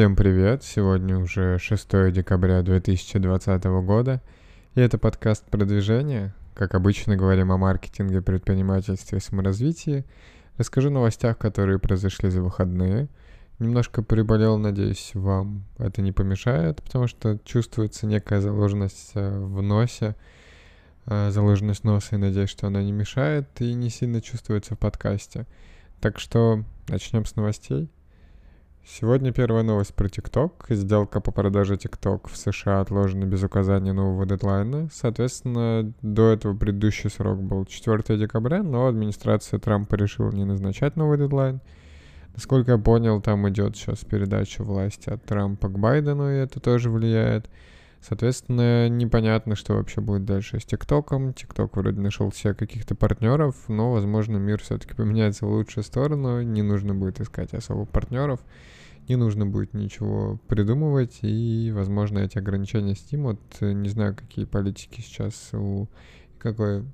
Всем привет! Сегодня уже 6 декабря 2020 года, и это подкаст продвижения. Как обычно говорим о маркетинге, предпринимательстве и саморазвитии. Расскажу о новостях, которые произошли за выходные. Немножко приболел, надеюсь, вам это не помешает, потому что чувствуется некая заложенность э, в носе, э, заложенность носа, и надеюсь, что она не мешает и не сильно чувствуется в подкасте. Так что начнем с новостей. Сегодня первая новость про TikTok. Сделка по продаже TikTok в США отложена без указания нового дедлайна. Соответственно, до этого предыдущий срок был 4 декабря, но администрация Трампа решила не назначать новый дедлайн. Насколько я понял, там идет сейчас передача власти от Трампа к Байдену, и это тоже влияет. Соответственно, непонятно, что вообще будет дальше с ТикТоком. ТикТок вроде нашел себе каких-то партнеров, но, возможно, мир все-таки поменяется в лучшую сторону. Не нужно будет искать особо партнеров не нужно будет ничего придумывать, и, возможно, эти ограничения снимут. Не знаю, какие политики сейчас у... Какое,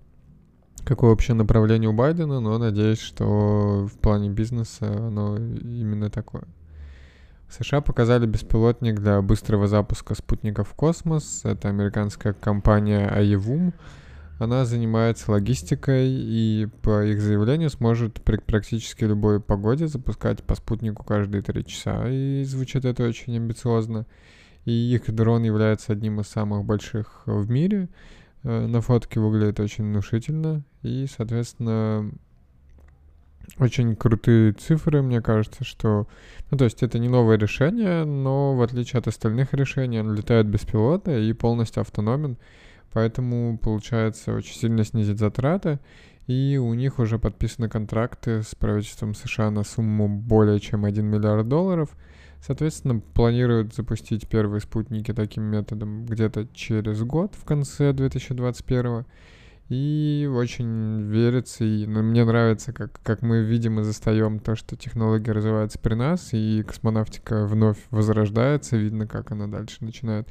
какое вообще направление у Байдена, но надеюсь, что в плане бизнеса оно именно такое. США показали беспилотник для быстрого запуска спутников в космос. Это американская компания Aevum она занимается логистикой и по их заявлению сможет при практически любой погоде запускать по спутнику каждые три часа. И звучит это очень амбициозно. И их дрон является одним из самых больших в мире. Э, на фотке выглядит очень внушительно. И, соответственно, очень крутые цифры, мне кажется, что... Ну, то есть это не новое решение, но в отличие от остальных решений, он летает беспилотно и полностью автономен. Поэтому, получается, очень сильно снизить затраты. И у них уже подписаны контракты с правительством США на сумму более чем 1 миллиард долларов. Соответственно, планируют запустить первые спутники таким методом где-то через год, в конце 2021 и очень верится, и ну, мне нравится, как, как мы видим и застаем то, что технология развивается при нас, и космонавтика вновь возрождается, видно, как она дальше начинает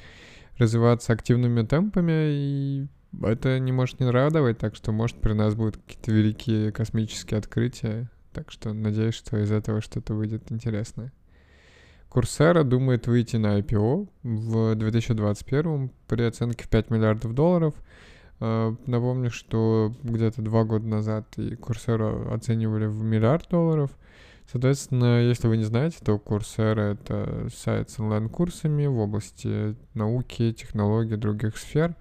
развиваться активными темпами, и это не может не радовать, так что, может, при нас будут какие-то великие космические открытия. Так что надеюсь, что из этого что-то выйдет интересное. Курсера думает выйти на IPO в 2021 при оценке в 5 миллиардов долларов. А, напомню, что где-то два года назад и Курсера оценивали в миллиард долларов — Соответственно, если вы не знаете, то Coursera — это сайт с онлайн-курсами в области науки, технологий, других сфер.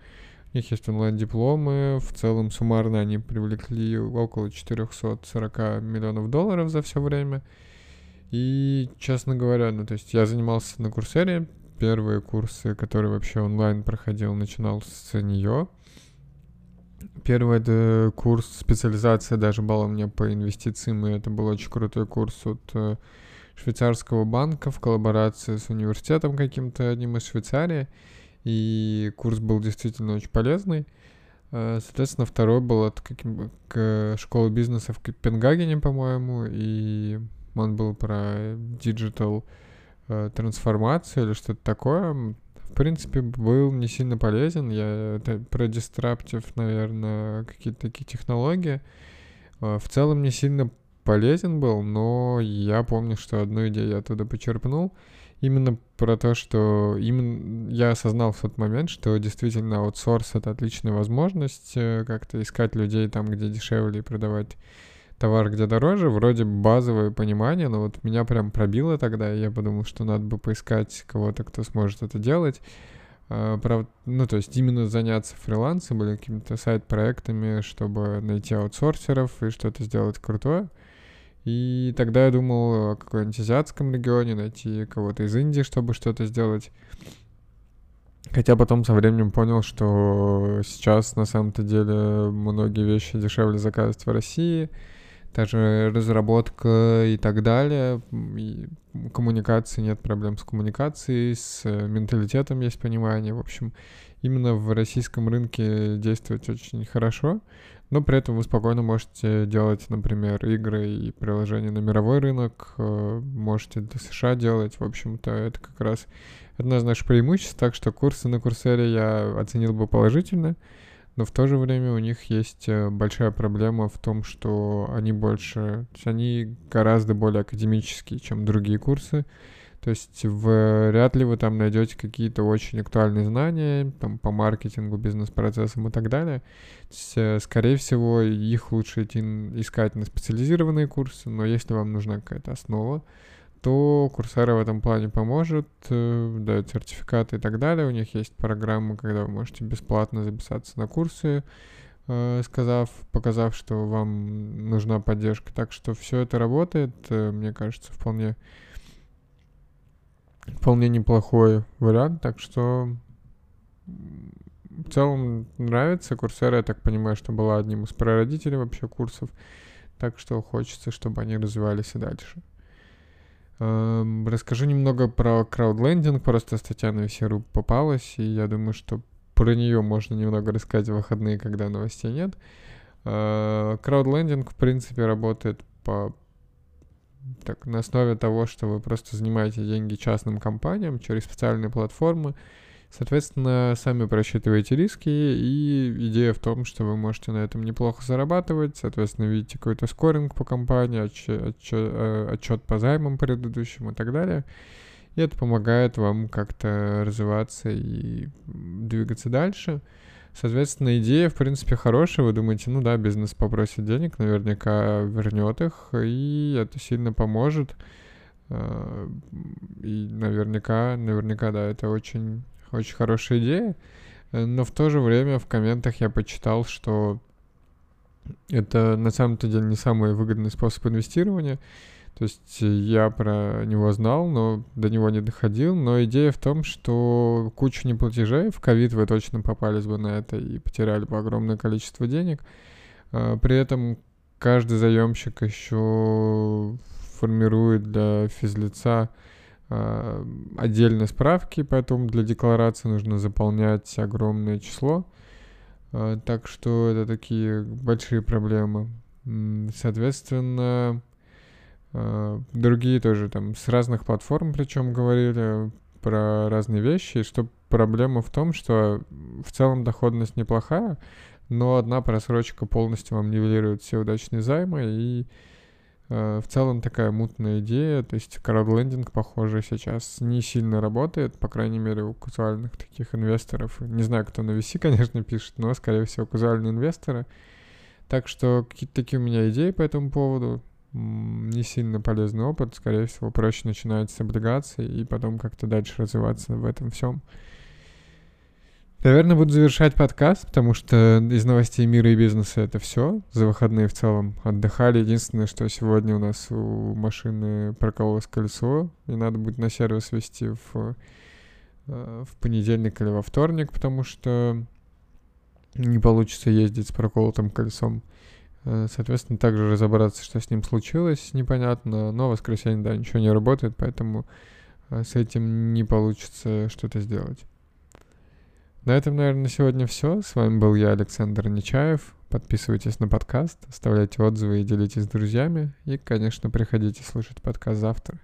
У них есть онлайн-дипломы. В целом, суммарно они привлекли около 440 миллионов долларов за все время. И, честно говоря, ну, то есть я занимался на Курсере. Первые курсы, которые вообще онлайн проходил, начинал с нее — Первый это курс специализация даже была у меня по инвестициям, и это был очень крутой курс от э, швейцарского банка в коллаборации с университетом каким-то одним из Швейцарии. И курс был действительно очень полезный. Э, соответственно, второй был от каким, к школы бизнеса в Копенгагене, по-моему, и он был про digital э, трансформацию или что-то такое в принципе, был не сильно полезен. Я это про disruptive, наверное, какие-то такие технологии. А, в целом не сильно полезен был, но я помню, что одну идею я оттуда почерпнул. Именно про то, что именно я осознал в тот момент, что действительно аутсорс — это отличная возможность э, как-то искать людей там, где дешевле, и продавать товар где дороже, вроде базовое понимание, но вот меня прям пробило тогда, и я подумал, что надо бы поискать кого-то, кто сможет это делать. Uh, правда, ну, то есть именно заняться фрилансом или какими-то сайт-проектами, чтобы найти аутсорсеров и что-то сделать крутое. И тогда я думал о каком-нибудь азиатском регионе, найти кого-то из Индии, чтобы что-то сделать. Хотя потом со временем понял, что сейчас на самом-то деле многие вещи дешевле заказывать в России — даже разработка и так далее. И коммуникации нет проблем с коммуникацией, с э, менталитетом есть понимание. В общем, именно в российском рынке действовать очень хорошо, но при этом вы спокойно можете делать, например, игры и приложения на мировой рынок, э, можете для США делать. В общем-то, это как раз одно из наших преимуществ, так что курсы на Курсере я оценил бы положительно но в то же время у них есть э, большая проблема в том, что они больше, то есть они гораздо более академические, чем другие курсы. То есть вряд ли вы там найдете какие-то очень актуальные знания там, по маркетингу, бизнес-процессам и так далее. То есть, э, скорее всего, их лучше идти искать на специализированные курсы, но если вам нужна какая-то основа, то Курсера в этом плане поможет, э, дает сертификаты и так далее. У них есть программы, когда вы можете бесплатно записаться на курсы, э, сказав, показав, что вам нужна поддержка. Так что все это работает, мне кажется, вполне вполне неплохой вариант, так что в целом нравится. Курсера, я так понимаю, что была одним из прародителей вообще курсов, так что хочется, чтобы они развивались и дальше. Эм, расскажу немного про краудлендинг, просто статья на VC.ru попалась, и я думаю, что про нее можно немного рассказать в выходные, когда новостей нет. Э, краудлендинг, в принципе, работает по так, на основе того, что вы просто занимаете деньги частным компаниям через специальные платформы, Соответственно, сами просчитываете риски, и идея в том, что вы можете на этом неплохо зарабатывать, соответственно, видите какой-то скоринг по компании, отчет, отчет, э, по займам предыдущим и так далее. И это помогает вам как-то развиваться и двигаться дальше. Соответственно, идея, в принципе, хорошая. Вы думаете, ну да, бизнес попросит денег, наверняка вернет их, и это сильно поможет. А, и наверняка, наверняка, да, это очень, очень хорошая идея. Но в то же время в комментах я почитал, что это на самом-то деле не самый выгодный способ инвестирования. То есть я про него знал, но до него не доходил. Но идея в том, что куча неплатежей, в ковид вы точно попались бы на это и потеряли бы огромное количество денег. А, при этом каждый заемщик еще формирует для физлица отдельные справки, поэтому для декларации нужно заполнять огромное число. А, так что это такие большие проблемы. Соответственно, Э, другие тоже там с разных платформ причем говорили про разные вещи, и что проблема в том, что в целом доходность неплохая, но одна просрочка полностью вам нивелирует все удачные займы, и э, в целом такая мутная идея, то есть краудлендинг, похоже, сейчас не сильно работает, по крайней мере, у казуальных таких инвесторов. Не знаю, кто на VC, конечно, пишет, но, скорее всего, казуальные инвесторы. Так что какие-то такие у меня идеи по этому поводу не сильно полезный опыт, скорее всего, проще начинать с облигаций и потом как-то дальше развиваться в этом всем. Наверное, буду завершать подкаст, потому что из новостей мира и бизнеса это все. За выходные в целом отдыхали. Единственное, что сегодня у нас у машины прокололось колесо, и надо будет на сервис вести в, э, в понедельник или во вторник, потому что не получится ездить с проколотым колесом. Э, соответственно, также разобраться, что с ним случилось, непонятно. Но в воскресенье, да, ничего не работает, поэтому э, с этим не получится что-то сделать. На этом, наверное, на сегодня все. С вами был я, Александр Нечаев. Подписывайтесь на подкаст, оставляйте отзывы и делитесь с друзьями. И, конечно, приходите слушать подкаст завтра.